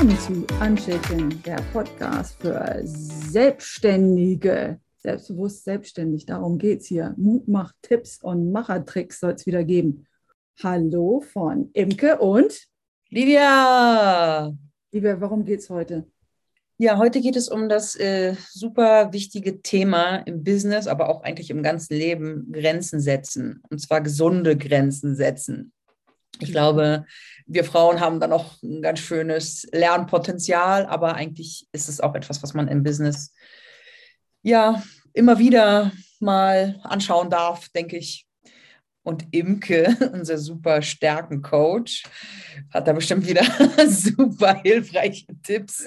Willkommen zu Unshaken, der Podcast für Selbstständige. Selbstbewusst selbstständig, darum geht es hier. Mutmach, Tipps und Machertricks soll es wieder geben. Hallo von Imke und Livia. Livia, warum geht es heute? Ja, heute geht es um das äh, super wichtige Thema im Business, aber auch eigentlich im ganzen Leben, Grenzen setzen. Und zwar gesunde Grenzen setzen. Ich glaube, wir Frauen haben da noch ein ganz schönes Lernpotenzial, aber eigentlich ist es auch etwas, was man im Business ja immer wieder mal anschauen darf, denke ich. Und Imke, unser super Stärkencoach, hat da bestimmt wieder super hilfreiche Tipps.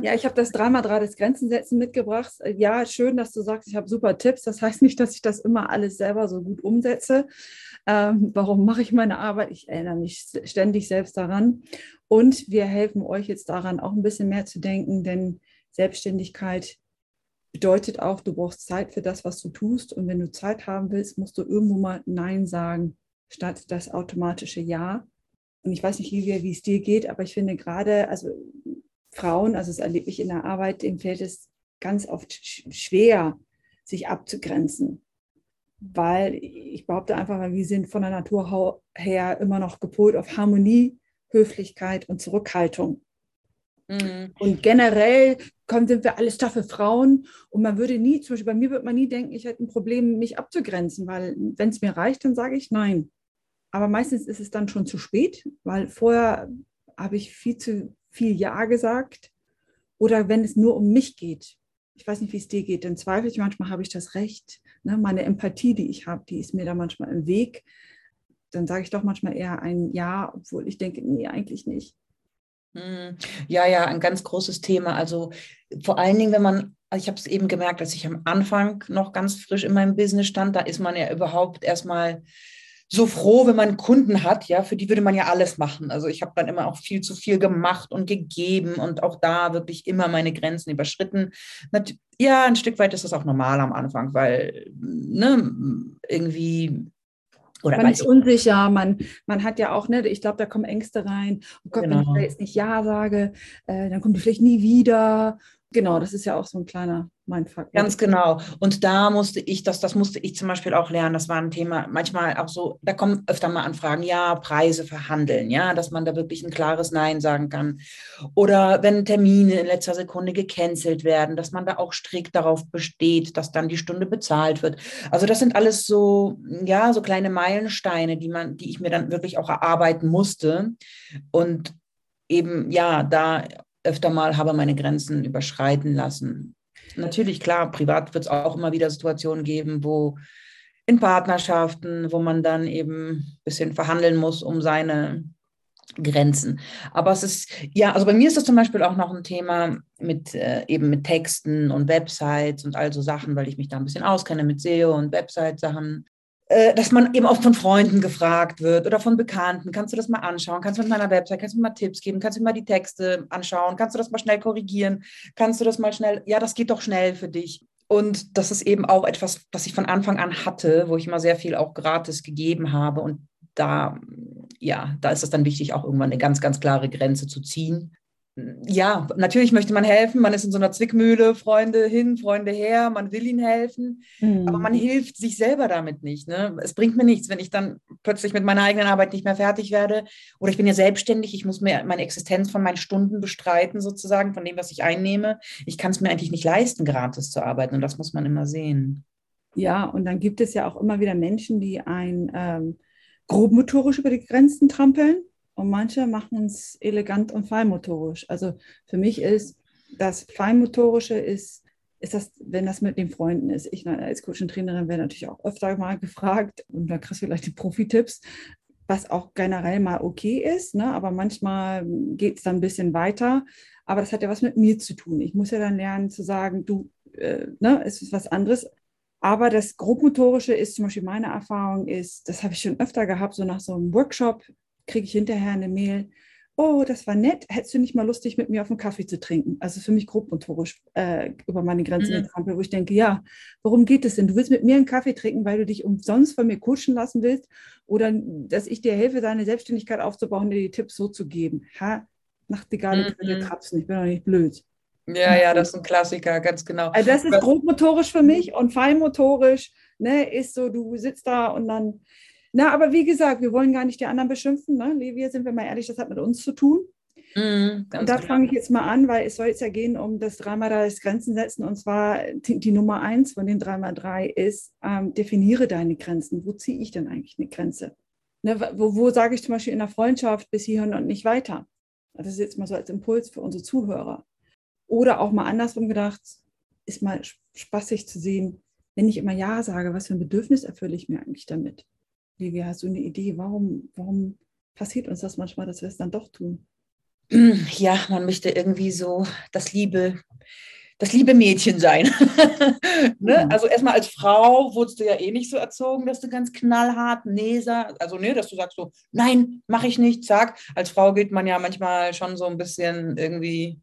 Ja, ich habe das dreimal drei des Grenzensetzen mitgebracht. Ja, schön, dass du sagst, ich habe super Tipps. Das heißt nicht, dass ich das immer alles selber so gut umsetze. Ähm, warum mache ich meine Arbeit? Ich erinnere mich ständig selbst daran. Und wir helfen euch jetzt daran, auch ein bisschen mehr zu denken, denn Selbstständigkeit bedeutet auch, du brauchst Zeit für das, was du tust. Und wenn du Zeit haben willst, musst du irgendwo mal Nein sagen, statt das automatische Ja. Und ich weiß nicht, wie es dir geht, aber ich finde gerade, also Frauen, also das erlebe ich in der Arbeit, dem fällt es ganz oft schwer, sich abzugrenzen weil ich behaupte einfach, wir sind von der Natur her immer noch gepolt auf Harmonie, Höflichkeit und Zurückhaltung. Mhm. Und generell kommen, sind wir alle staffe Frauen und man würde nie, zum Beispiel bei mir würde man nie denken, ich hätte ein Problem, mich abzugrenzen, weil wenn es mir reicht, dann sage ich nein. Aber meistens ist es dann schon zu spät, weil vorher habe ich viel zu viel Ja gesagt oder wenn es nur um mich geht. Ich weiß nicht, wie es dir geht, dann zweifle ich manchmal, habe ich das Recht, ne, meine Empathie, die ich habe, die ist mir da manchmal im Weg. Dann sage ich doch manchmal eher ein Ja, obwohl ich denke, nee, eigentlich nicht. Hm. Ja, ja, ein ganz großes Thema. Also vor allen Dingen, wenn man, ich habe es eben gemerkt, dass ich am Anfang noch ganz frisch in meinem Business stand, da ist man ja überhaupt erstmal so froh, wenn man Kunden hat, ja, für die würde man ja alles machen. Also ich habe dann immer auch viel zu viel gemacht und gegeben und auch da wirklich immer meine Grenzen überschritten. Ja, ein Stück weit ist das auch normal am Anfang, weil ne, irgendwie oder man ist unsicher, man, man hat ja auch, ne, ich glaube, da kommen Ängste rein. Oh Gott, genau. wenn ich da jetzt nicht Ja sage, äh, dann kommt die vielleicht nie wieder. Genau, das ist ja auch so ein kleiner Mindfuck. Ganz genau. Und da musste ich, das, das musste ich zum Beispiel auch lernen. Das war ein Thema, manchmal auch so, da kommen öfter mal Anfragen, ja, Preise verhandeln, ja, dass man da wirklich ein klares Nein sagen kann. Oder wenn Termine in letzter Sekunde gecancelt werden, dass man da auch strikt darauf besteht, dass dann die Stunde bezahlt wird. Also das sind alles so, ja, so kleine Meilensteine, die man, die ich mir dann wirklich auch erarbeiten musste. Und eben, ja, da öfter mal habe meine Grenzen überschreiten lassen. Natürlich, klar, privat wird es auch immer wieder Situationen geben, wo in Partnerschaften, wo man dann eben ein bisschen verhandeln muss um seine Grenzen. Aber es ist, ja, also bei mir ist das zum Beispiel auch noch ein Thema mit äh, eben mit Texten und Websites und all so Sachen, weil ich mich da ein bisschen auskenne mit SEO und Website-Sachen. Äh, dass man eben auch von Freunden gefragt wird oder von Bekannten, kannst du das mal anschauen, kannst du mit meiner Website, kannst du mir mal Tipps geben, kannst du mir mal die Texte anschauen, kannst du das mal schnell korrigieren, kannst du das mal schnell, ja, das geht doch schnell für dich. Und das ist eben auch etwas, was ich von Anfang an hatte, wo ich immer sehr viel auch gratis gegeben habe. Und da, ja, da ist es dann wichtig, auch irgendwann eine ganz, ganz klare Grenze zu ziehen ja, natürlich möchte man helfen. Man ist in so einer Zwickmühle, Freunde hin, Freunde her, man will ihnen helfen, mhm. aber man hilft sich selber damit nicht. Ne? Es bringt mir nichts, wenn ich dann plötzlich mit meiner eigenen Arbeit nicht mehr fertig werde. Oder ich bin ja selbstständig, ich muss mir meine Existenz von meinen Stunden bestreiten, sozusagen, von dem, was ich einnehme. Ich kann es mir eigentlich nicht leisten, gratis zu arbeiten und das muss man immer sehen. Ja, und dann gibt es ja auch immer wieder Menschen, die ein ähm, grobmotorisch über die Grenzen trampeln und manche machen es elegant und feinmotorisch. Also für mich ist das Feinmotorische ist, ist das, wenn das mit den Freunden ist. Ich als Coach und Trainerin werde natürlich auch öfter mal gefragt und da kriegst du vielleicht die Profi-Tipps, was auch generell mal okay ist, ne? aber manchmal geht es dann ein bisschen weiter. Aber das hat ja was mit mir zu tun. Ich muss ja dann lernen zu sagen, du, äh, ne, es ist was anderes. Aber das Grobmotorische ist zum Beispiel meine Erfahrung ist, das habe ich schon öfter gehabt, so nach so einem Workshop, kriege ich hinterher eine Mail, oh, das war nett, hättest du nicht mal lustig, mit mir auf einen Kaffee zu trinken? Also für mich grobmotorisch äh, über meine Grenzen mhm. wo ich denke, ja, worum geht es denn? Du willst mit mir einen Kaffee trinken, weil du dich umsonst von mir coachen lassen willst oder dass ich dir helfe, deine Selbstständigkeit aufzubauen, dir die Tipps so zu geben. Ha, Nachtigalle mhm. trapsen, ich bin doch nicht blöd. Ja, ja, das ist ein Klassiker, ganz genau. Also das ist grobmotorisch für mich und feinmotorisch ne, ist so, du sitzt da und dann, na, aber wie gesagt, wir wollen gar nicht die anderen beschimpfen, ne? Wir sind wir mal ehrlich, das hat mit uns zu tun. Mhm, und da fange ich jetzt mal an, weil es soll jetzt ja gehen um das 3x3 das Grenzen setzen. Und zwar die, die Nummer eins von den 3x3 ist, ähm, definiere deine Grenzen. Wo ziehe ich denn eigentlich eine Grenze? Ne, wo, wo sage ich zum Beispiel in der Freundschaft bis hierhin und nicht weiter? Das ist jetzt mal so als Impuls für unsere Zuhörer. Oder auch mal andersrum gedacht, ist mal spaßig zu sehen, wenn ich immer Ja sage, was für ein Bedürfnis erfülle ich mir eigentlich damit? Livia, hast du eine Idee, warum, warum passiert uns das manchmal, dass wir es dann doch tun? Ja, man möchte irgendwie so das Liebe, das liebe Mädchen sein. ne? ja. Also erstmal als Frau wurdest du ja eh nicht so erzogen, dass du ganz knallhart nee sagst. Also ne, dass du sagst so, nein, mache ich nicht, sag. Als Frau gilt man ja manchmal schon so ein bisschen irgendwie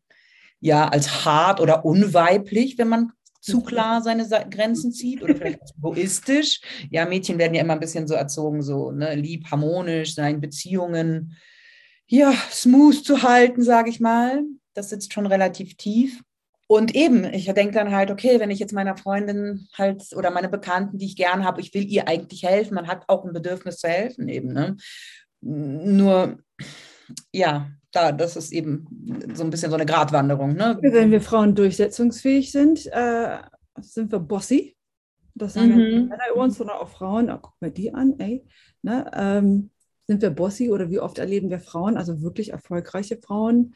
ja als hart oder unweiblich, wenn man zu klar seine Grenzen zieht oder vielleicht egoistisch. Ja, Mädchen werden ja immer ein bisschen so erzogen, so ne, lieb, harmonisch sein, Beziehungen ja, smooth zu halten, sage ich mal. Das sitzt schon relativ tief. Und eben, ich denke dann halt, okay, wenn ich jetzt meiner Freundin halt oder meine Bekannten, die ich gern habe, ich will ihr eigentlich helfen, man hat auch ein Bedürfnis zu helfen eben. Ne? Nur, ja, da, das ist eben so ein bisschen so eine Gratwanderung. Ne? Wenn wir Frauen durchsetzungsfähig sind, äh, sind wir bossy. Das sagen mhm. Männer über uns, sondern auch Frauen. Oh, guck mal die an, ey. Ne? Ähm, sind wir bossy oder wie oft erleben wir Frauen, also wirklich erfolgreiche Frauen,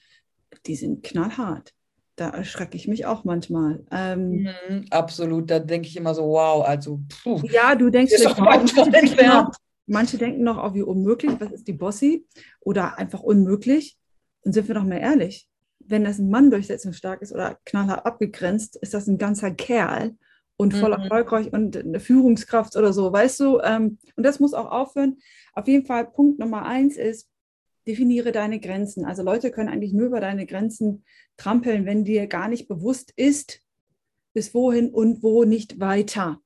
die sind knallhart. Da erschrecke ich mich auch manchmal. Ähm, mhm, absolut, da denke ich immer so, wow, also. Puh, ja, du denkst, ist doch manche, manche denken noch, oh, wie unmöglich, was ist die Bossy? Oder einfach unmöglich. Und sind wir doch mal ehrlich, wenn das ein Mann durchsetzungsstark ist oder knallhart abgegrenzt, ist das ein ganzer Kerl und voll mhm. erfolgreich und eine Führungskraft oder so, weißt du? Ähm, und das muss auch aufhören. Auf jeden Fall, Punkt Nummer eins ist, definiere deine Grenzen. Also Leute können eigentlich nur über deine Grenzen trampeln, wenn dir gar nicht bewusst ist, bis wohin und wo nicht weiter.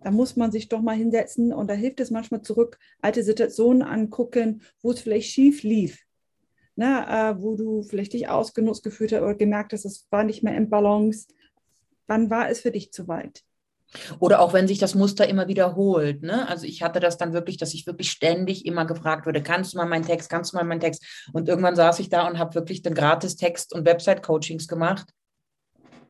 Da muss man sich doch mal hinsetzen und da hilft es manchmal zurück, alte Situationen angucken, wo es vielleicht schief lief ne, äh, wo du vielleicht dich ausgenutzt gefühlt hast oder gemerkt hast, es war nicht mehr im Balance. Wann war es für dich zu weit? Oder auch wenn sich das Muster immer wiederholt. Ne? Also ich hatte das dann wirklich, dass ich wirklich ständig immer gefragt wurde, kannst du mal meinen Text, kannst du mal meinen Text? Und irgendwann saß ich da und habe wirklich dann gratis Text- und Website-Coachings gemacht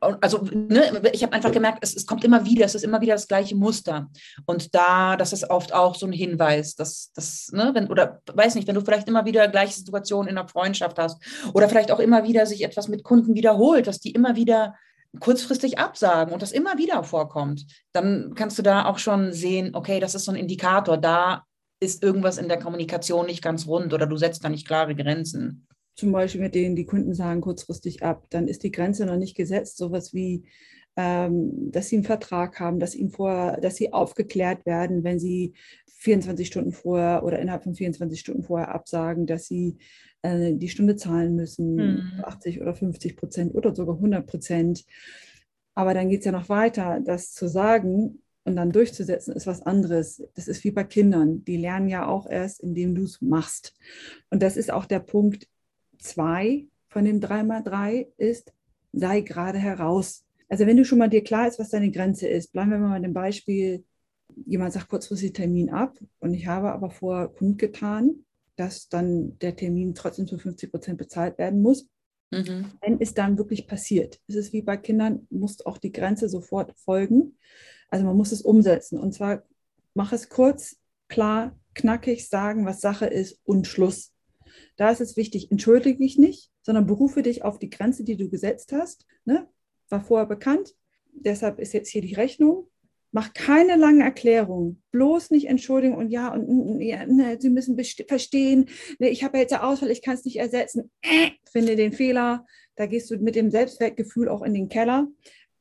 also ne, ich habe einfach gemerkt, es, es, kommt immer wieder, es ist immer wieder das gleiche Muster. Und da, das ist oft auch so ein Hinweis, dass das, ne, wenn, oder weiß nicht, wenn du vielleicht immer wieder gleiche Situationen in der Freundschaft hast oder vielleicht auch immer wieder sich etwas mit Kunden wiederholt, dass die immer wieder kurzfristig absagen und das immer wieder vorkommt, dann kannst du da auch schon sehen, okay, das ist so ein Indikator, da ist irgendwas in der Kommunikation nicht ganz rund oder du setzt da nicht klare Grenzen zum Beispiel mit denen die Kunden sagen kurzfristig ab, dann ist die Grenze noch nicht gesetzt, sowas wie, ähm, dass sie einen Vertrag haben, dass ihnen vorher, dass sie aufgeklärt werden, wenn sie 24 Stunden vorher oder innerhalb von 24 Stunden vorher absagen, dass sie äh, die Stunde zahlen müssen, mhm. 80 oder 50 Prozent oder sogar 100 Prozent. Aber dann geht es ja noch weiter, das zu sagen und dann durchzusetzen, ist was anderes. Das ist wie bei Kindern. Die lernen ja auch erst, indem du es machst. Und das ist auch der Punkt, zwei von dem 3x3 ist, sei gerade heraus. Also wenn du schon mal dir klar ist, was deine Grenze ist, bleiben wir mal bei dem Beispiel, jemand sagt kurzfristig Termin ab und ich habe aber vorher kundgetan, dass dann der Termin trotzdem zu 50 Prozent bezahlt werden muss. Mhm. Wenn es dann wirklich passiert, ist es wie bei Kindern, muss auch die Grenze sofort folgen. Also man muss es umsetzen. Und zwar mach es kurz, klar, knackig sagen, was Sache ist und Schluss. Da ist es wichtig, entschuldige dich nicht, sondern berufe dich auf die Grenze, die du gesetzt hast. Ne? War vorher bekannt, deshalb ist jetzt hier die Rechnung. Mach keine lange Erklärung, bloß nicht Entschuldigung und ja, und ja, ne, Sie müssen verstehen, ne, ich habe ja jetzt einen Ausfall, ich kann es nicht ersetzen. Äh, finde den Fehler, da gehst du mit dem Selbstwertgefühl auch in den Keller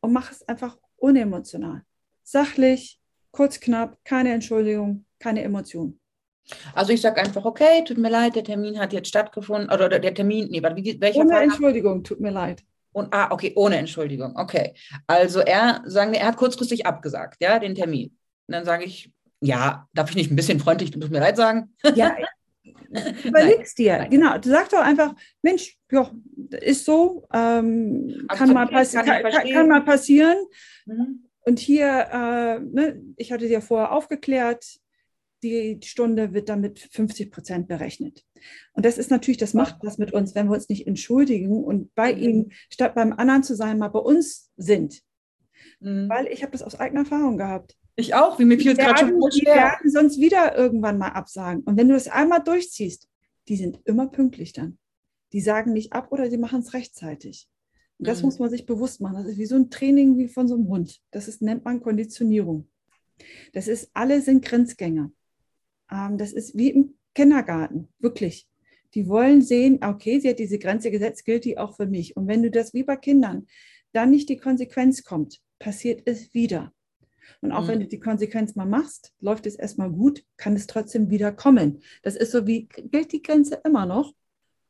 und mach es einfach unemotional. Sachlich, kurz, knapp, keine Entschuldigung, keine Emotion. Also ich sage einfach, okay, tut mir leid, der Termin hat jetzt stattgefunden. Oder der Termin, nee, warte, welcher Ohne Fall Entschuldigung, tut mir leid. Und, ah, okay, ohne Entschuldigung, okay. Also er, sagen wir, er hat kurzfristig abgesagt, ja, den Termin. Und dann sage ich, ja, darf ich nicht ein bisschen freundlich, tut mir leid sagen? Ja, Überlegst dir, genau. Du sagst doch einfach, Mensch, ja, ist so, ähm, kann, mal kann, kann, kann, mal passieren. Mhm. Und hier, äh, ne, ich hatte dir vorher aufgeklärt, die Stunde wird damit 50 Prozent berechnet. Und das ist natürlich, das macht was mit uns, wenn wir uns nicht entschuldigen und bei mhm. ihm, statt beim anderen zu sein, mal bei uns sind. Mhm. Weil ich habe das aus eigener Erfahrung gehabt. Ich auch, wie mir fiel es gerade schon Die werden sonst wieder irgendwann mal absagen. Und wenn du das einmal durchziehst, die sind immer pünktlich dann. Die sagen nicht ab oder die machen es rechtzeitig. Und das mhm. muss man sich bewusst machen. Das ist wie so ein Training wie von so einem Hund. Das ist, nennt man Konditionierung. Das ist, alle sind Grenzgänger. Ähm, das ist wie im Kindergarten, wirklich. Die wollen sehen, okay, sie hat diese Grenze gesetzt, gilt die auch für mich. Und wenn du das wie bei Kindern, dann nicht die Konsequenz kommt, passiert es wieder. Und auch mhm. wenn du die Konsequenz mal machst, läuft es erstmal gut, kann es trotzdem wieder kommen. Das ist so wie, gilt die Grenze immer noch.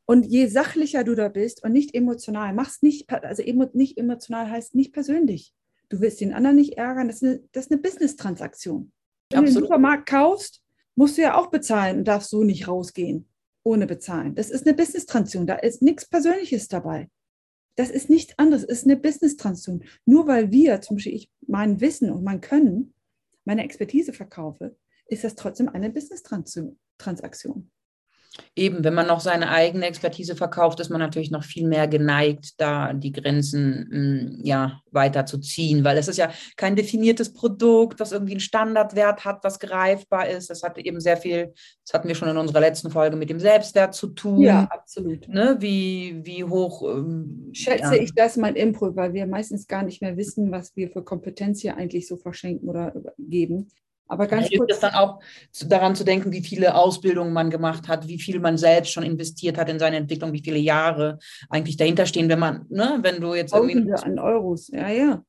Und je sachlicher du da bist und nicht emotional, machst nicht, also nicht emotional heißt nicht persönlich. Du willst den anderen nicht ärgern, das ist eine, das ist eine Business-Transaktion. Wenn Absolut. du den Supermarkt kaufst, musst du ja auch bezahlen und darfst so nicht rausgehen ohne bezahlen. Das ist eine Business-Transaktion, da ist nichts Persönliches dabei. Das ist nichts anderes, es ist eine Business-Transaktion. Nur weil wir, zum Beispiel ich mein Wissen und mein Können, meine Expertise verkaufe, ist das trotzdem eine Business-Transaktion. Eben, wenn man noch seine eigene Expertise verkauft, ist man natürlich noch viel mehr geneigt, da die Grenzen hm, ja, weiter zu ziehen, weil es ist ja kein definiertes Produkt, das irgendwie einen Standardwert hat, was greifbar ist. Das hat eben sehr viel, das hatten wir schon in unserer letzten Folge mit dem Selbstwert zu tun. Ja, absolut. Ne? Wie, wie hoch ähm, schätze ja. ich das mein Input, weil wir meistens gar nicht mehr wissen, was wir für Kompetenz hier eigentlich so verschenken oder geben. Aber ganz hilft es dann auch daran zu denken, wie viele Ausbildungen man gemacht hat, wie viel man selbst schon investiert hat in seine Entwicklung, wie viele Jahre eigentlich dahinter stehen, wenn man, ne, wenn du jetzt irgendwie an Euros, ja, ja.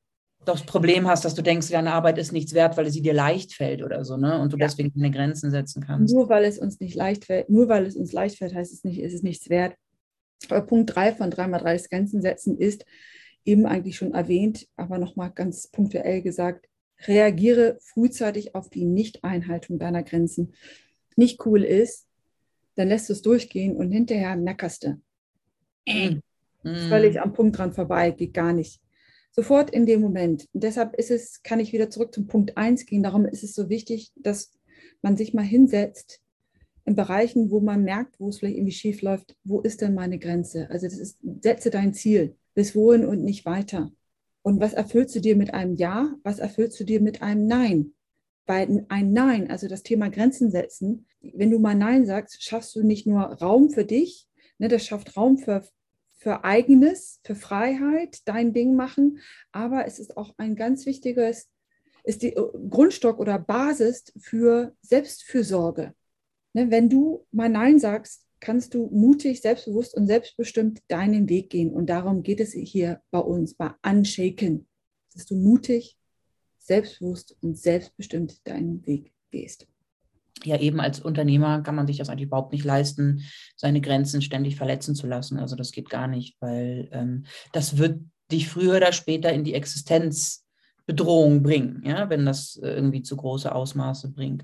Das Problem hast, dass du denkst, deine Arbeit ist nichts wert, weil sie dir leicht fällt oder so, ne? Und du ja. deswegen keine Grenzen setzen kannst. Nur weil es uns nicht leicht fällt, nur weil es uns leicht fällt, heißt es nicht, ist es nichts wert. Aber Punkt 3 von 3x3 Grenzen setzen ist eben eigentlich schon erwähnt, aber nochmal ganz punktuell gesagt, reagiere frühzeitig auf die Nicht-Einhaltung deiner Grenzen. Nicht cool ist, dann lässt du es durchgehen und hinterher meckerst du. Mm. Völlig am Punkt dran vorbei, geht gar nicht. Sofort in dem Moment. Und deshalb ist es, kann ich wieder zurück zum Punkt 1 gehen. Darum ist es so wichtig, dass man sich mal hinsetzt in Bereichen, wo man merkt, wo es vielleicht irgendwie schief läuft, wo ist denn meine Grenze? Also das ist, setze dein Ziel, bis wohin und nicht weiter. Und was erfüllst du dir mit einem Ja? Was erfüllst du dir mit einem Nein? Weil ein Nein, also das Thema Grenzen setzen, wenn du mal Nein sagst, schaffst du nicht nur Raum für dich, ne, das schafft Raum für, für eigenes, für Freiheit, dein Ding machen, aber es ist auch ein ganz wichtiges, ist die äh, Grundstock oder Basis für Selbstfürsorge. Ne, wenn du mal Nein sagst, kannst du mutig, selbstbewusst und selbstbestimmt deinen Weg gehen. Und darum geht es hier bei uns, bei Unshaken, dass du mutig, selbstbewusst und selbstbestimmt deinen Weg gehst. Ja, eben als Unternehmer kann man sich das eigentlich überhaupt nicht leisten, seine Grenzen ständig verletzen zu lassen. Also das geht gar nicht, weil ähm, das wird dich früher oder später in die Existenz Bedrohung bringen, ja, wenn das äh, irgendwie zu große Ausmaße bringt.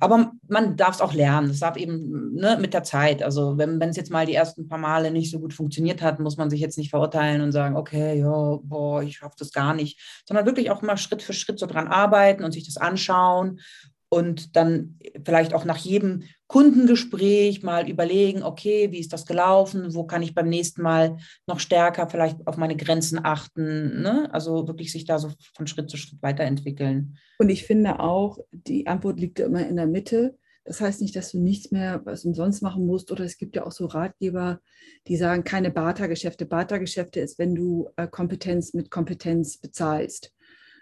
Aber man darf es auch lernen. Das darf eben ne, mit der Zeit. Also wenn es jetzt mal die ersten paar Male nicht so gut funktioniert hat, muss man sich jetzt nicht verurteilen und sagen, okay, ja, boah, ich schaffe das gar nicht, sondern wirklich auch mal Schritt für Schritt so dran arbeiten und sich das anschauen und dann vielleicht auch nach jedem Kundengespräch mal überlegen, okay, wie ist das gelaufen, wo kann ich beim nächsten Mal noch stärker vielleicht auf meine Grenzen achten, ne? also wirklich sich da so von Schritt zu Schritt weiterentwickeln. Und ich finde auch, die Antwort liegt immer in der Mitte. Das heißt nicht, dass du nichts mehr was umsonst machen musst. Oder es gibt ja auch so Ratgeber, die sagen, keine Bartergeschäfte. Bartergeschäfte ist, wenn du äh, Kompetenz mit Kompetenz bezahlst.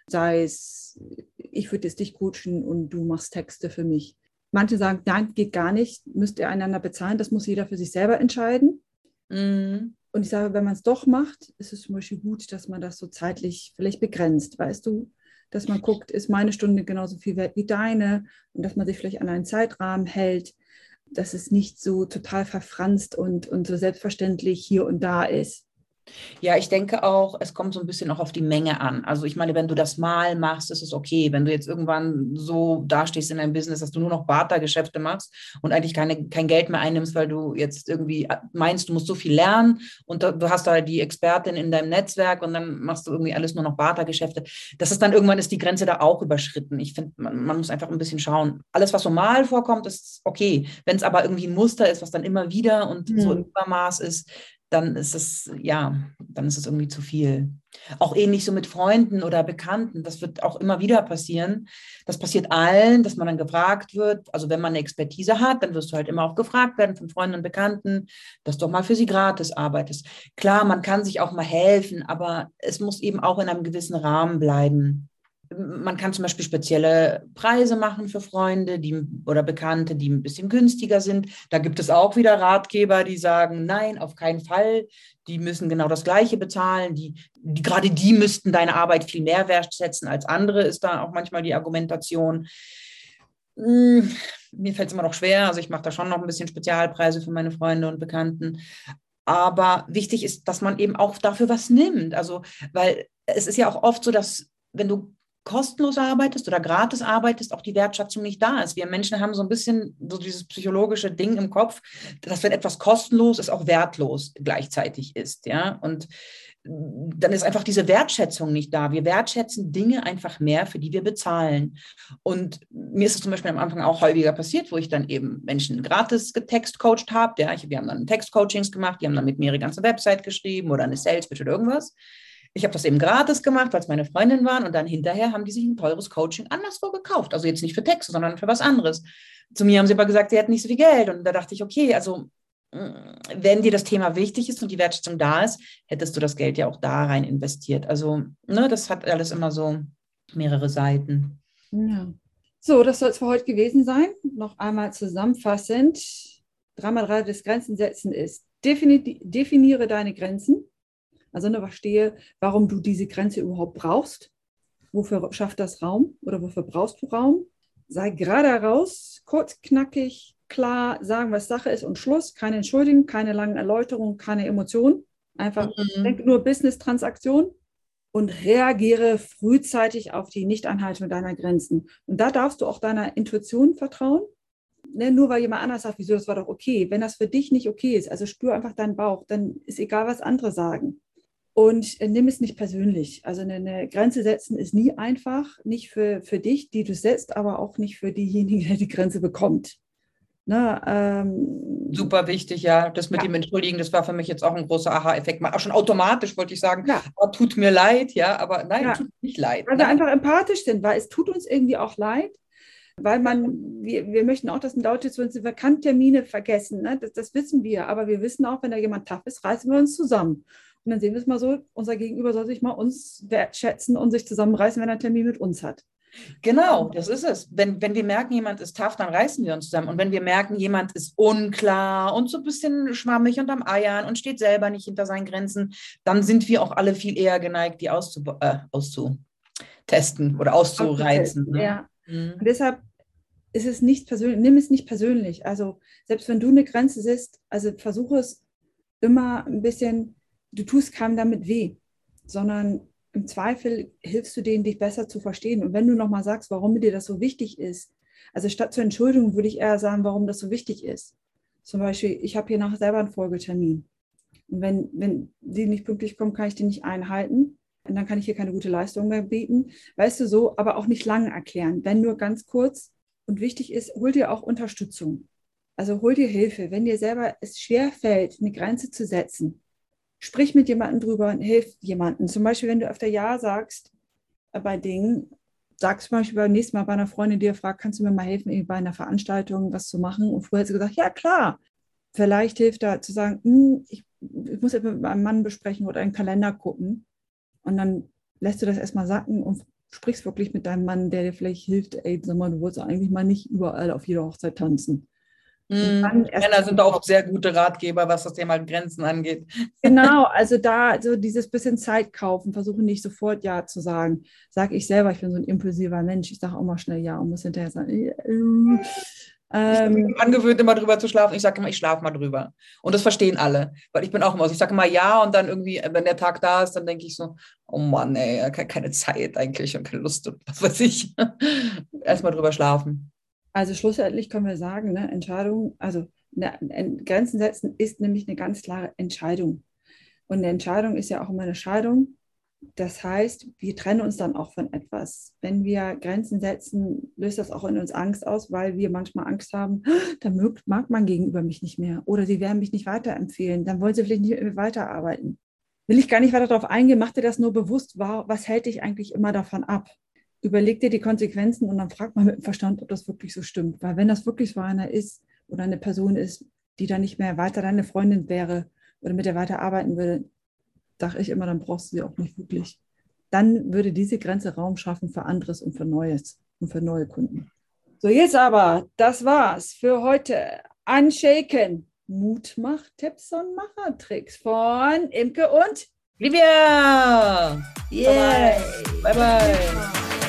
Sei es, ich würde jetzt dich coachen und du machst Texte für mich. Manche sagen, nein, geht gar nicht, müsst ihr einander bezahlen, das muss jeder für sich selber entscheiden. Mhm. Und ich sage, wenn man es doch macht, ist es zum Beispiel gut, dass man das so zeitlich vielleicht begrenzt, weißt du? Dass man guckt, ist meine Stunde genauso viel wert wie deine und dass man sich vielleicht an einen Zeitrahmen hält, dass es nicht so total verfranst und, und so selbstverständlich hier und da ist. Ja, ich denke auch, es kommt so ein bisschen auch auf die Menge an. Also ich meine, wenn du das mal machst, ist es okay. Wenn du jetzt irgendwann so dastehst in deinem Business, dass du nur noch Bartergeschäfte machst und eigentlich keine, kein Geld mehr einnimmst, weil du jetzt irgendwie meinst, du musst so viel lernen und du hast da die Expertin in deinem Netzwerk und dann machst du irgendwie alles nur noch Bartergeschäfte. Das ist dann irgendwann ist die Grenze da auch überschritten. Ich finde, man, man muss einfach ein bisschen schauen. Alles, was so mal vorkommt, ist okay. Wenn es aber irgendwie ein Muster ist, was dann immer wieder und mhm. so im Übermaß ist, dann ist es, ja, dann ist es irgendwie zu viel. Auch ähnlich so mit Freunden oder Bekannten. Das wird auch immer wieder passieren. Das passiert allen, dass man dann gefragt wird. Also wenn man eine Expertise hat, dann wirst du halt immer auch gefragt werden von Freunden und Bekannten, dass du auch mal für sie gratis arbeitest. Klar, man kann sich auch mal helfen, aber es muss eben auch in einem gewissen Rahmen bleiben man kann zum Beispiel spezielle Preise machen für Freunde die, oder Bekannte, die ein bisschen günstiger sind. Da gibt es auch wieder Ratgeber, die sagen, nein, auf keinen Fall. Die müssen genau das Gleiche bezahlen. Die, die, gerade die müssten deine Arbeit viel mehr wertschätzen als andere, ist da auch manchmal die Argumentation. Hm, mir fällt es immer noch schwer. Also ich mache da schon noch ein bisschen Spezialpreise für meine Freunde und Bekannten. Aber wichtig ist, dass man eben auch dafür was nimmt. Also, weil es ist ja auch oft so, dass wenn du kostenlos arbeitest oder gratis arbeitest, auch die Wertschätzung nicht da ist. Wir Menschen haben so ein bisschen so dieses psychologische Ding im Kopf, dass wenn etwas kostenlos ist, auch wertlos gleichzeitig ist, ja. Und dann ist einfach diese Wertschätzung nicht da. Wir wertschätzen Dinge einfach mehr, für die wir bezahlen. Und mir ist es zum Beispiel am Anfang auch häufiger passiert, wo ich dann eben Menschen gratis getextcoacht habe. Ja, wir haben dann Textcoachings gemacht, die haben dann mit mir ihre ganze Website geschrieben oder eine Sales Pitch oder irgendwas. Ich habe das eben gratis gemacht, weil es meine Freundin waren und dann hinterher haben die sich ein teures Coaching anderswo gekauft. Also jetzt nicht für Texte, sondern für was anderes. Zu mir haben sie aber gesagt, sie hätten nicht so viel Geld. Und da dachte ich, okay, also mm, wenn dir das Thema wichtig ist und die Wertschätzung da ist, hättest du das Geld ja auch da rein investiert. Also, ne, das hat alles immer so mehrere Seiten. Ja. So, das soll es für heute gewesen sein. Noch einmal zusammenfassend. Dreimal drei des Grenzensetzen ist, definiere deine Grenzen. Also ne, verstehe, warum du diese Grenze überhaupt brauchst. Wofür schafft das Raum oder wofür brauchst du Raum? Sei gerade raus, kurz, knackig, klar sagen, was Sache ist und Schluss. Keine Entschuldigung, keine langen Erläuterungen, keine Emotionen. Einfach mhm. denk nur Business-Transaktion und reagiere frühzeitig auf die Nichteinhaltung deiner Grenzen. Und da darfst du auch deiner Intuition vertrauen. Ne, nur weil jemand anders sagt, wieso, das war doch okay. Wenn das für dich nicht okay ist, also spür einfach deinen Bauch, dann ist egal, was andere sagen. Und äh, nimm es nicht persönlich. Also eine, eine, Grenze setzen ist nie einfach, nicht für, für dich, die du setzt, aber auch nicht für diejenigen, der die Grenze bekommt. Ne, ähm, Super wichtig, ja. Das mit ja. dem Entschuldigen, das war für mich jetzt auch ein großer Aha-Effekt. Auch schon automatisch wollte ich sagen, ja. oh, tut mir leid, ja, aber nein, ja. tut nicht leid. Weil wir einfach empathisch sind, weil es tut uns irgendwie auch leid, weil man, wir, wir möchten auch, dass Leute zu uns Vakanttermine vergessen. Ne? Das, das wissen wir, aber wir wissen auch, wenn da jemand tough ist, reißen wir uns zusammen. Und dann sehen wir es mal so, unser Gegenüber soll sich mal uns wertschätzen und sich zusammenreißen, wenn er einen Termin mit uns hat. Genau, das ist es. Wenn, wenn wir merken, jemand ist tough, dann reißen wir uns zusammen. Und wenn wir merken, jemand ist unklar und so ein bisschen schwammig und am Eiern und steht selber nicht hinter seinen Grenzen, dann sind wir auch alle viel eher geneigt, die auszu äh, auszutesten oder auszureizen. Ne? Ja. Mhm. Und deshalb ist es nicht persönlich, nimm es nicht persönlich. Also selbst wenn du eine Grenze siehst, also versuche es immer ein bisschen du tust keinem damit weh, sondern im Zweifel hilfst du denen, dich besser zu verstehen. Und wenn du nochmal sagst, warum dir das so wichtig ist, also statt zur Entschuldigung würde ich eher sagen, warum das so wichtig ist. Zum Beispiel, ich habe hier nachher selber einen Folgetermin. Und wenn, wenn die nicht pünktlich kommen, kann ich die nicht einhalten. Und dann kann ich hier keine gute Leistung mehr bieten. Weißt du so, aber auch nicht lange erklären. Wenn nur ganz kurz und wichtig ist, hol dir auch Unterstützung. Also hol dir Hilfe. Wenn dir selber es schwer fällt, eine Grenze zu setzen, sprich mit jemandem drüber und hilf jemandem. Zum Beispiel, wenn du öfter Ja sagst äh, bei Dingen, sagst zum Beispiel beim nächsten Mal bei einer Freundin, die dir fragt, kannst du mir mal helfen, bei einer Veranstaltung was zu machen? Und vorher hat sie gesagt, ja klar. Vielleicht hilft da zu sagen, hm, ich, ich muss jetzt mit meinem Mann besprechen oder einen Kalender gucken. Und dann lässt du das erstmal sacken und sprichst wirklich mit deinem Mann, der dir vielleicht hilft, ey, sag mal, du wolltest eigentlich mal nicht überall auf jeder Hochzeit tanzen. Mhm. Männer sind auch sehr gute Ratgeber, was das Thema Grenzen angeht. Genau, also da so dieses bisschen Zeit kaufen, versuche nicht sofort Ja zu sagen. Sage ich selber, ich bin so ein impulsiver Mensch. Ich sage auch mal schnell Ja und muss hinterher sagen, äh, Ähm, ich bin angewöhnt, immer drüber zu schlafen. Ich sage immer, ich schlafe mal drüber. Und das verstehen alle. Weil ich bin auch immer so. Ich sage immer ja und dann irgendwie, wenn der Tag da ist, dann denke ich so, oh Mann, ey, keine Zeit eigentlich und keine Lust und was weiß ich. Erstmal drüber schlafen. Also schlussendlich können wir sagen, ne, Entscheidung, also ne, Grenzen setzen ist nämlich eine ganz klare Entscheidung. Und eine Entscheidung ist ja auch immer eine Scheidung. Das heißt, wir trennen uns dann auch von etwas. Wenn wir Grenzen setzen, löst das auch in uns Angst aus, weil wir manchmal Angst haben, dann mag, mag man gegenüber mich nicht mehr oder sie werden mich nicht weiterempfehlen, dann wollen sie vielleicht nicht mir weiterarbeiten. Will ich gar nicht weiter darauf eingehen, mach dir das nur bewusst, was hält dich eigentlich immer davon ab? Überleg dir die Konsequenzen und dann frag mal mit dem Verstand, ob das wirklich so stimmt. Weil wenn das wirklich so einer ist oder eine Person ist, die dann nicht mehr weiter deine Freundin wäre oder mit der weiter arbeiten würde, sage ich immer, dann brauchst du sie auch nicht wirklich. Dann würde diese Grenze Raum schaffen für anderes und für Neues und für neue Kunden. So, jetzt aber, das war's für heute. Unshaken. Mutmach-Tipps und Machertricks von Imke und Livia. Yeah. Bye bye. bye, bye.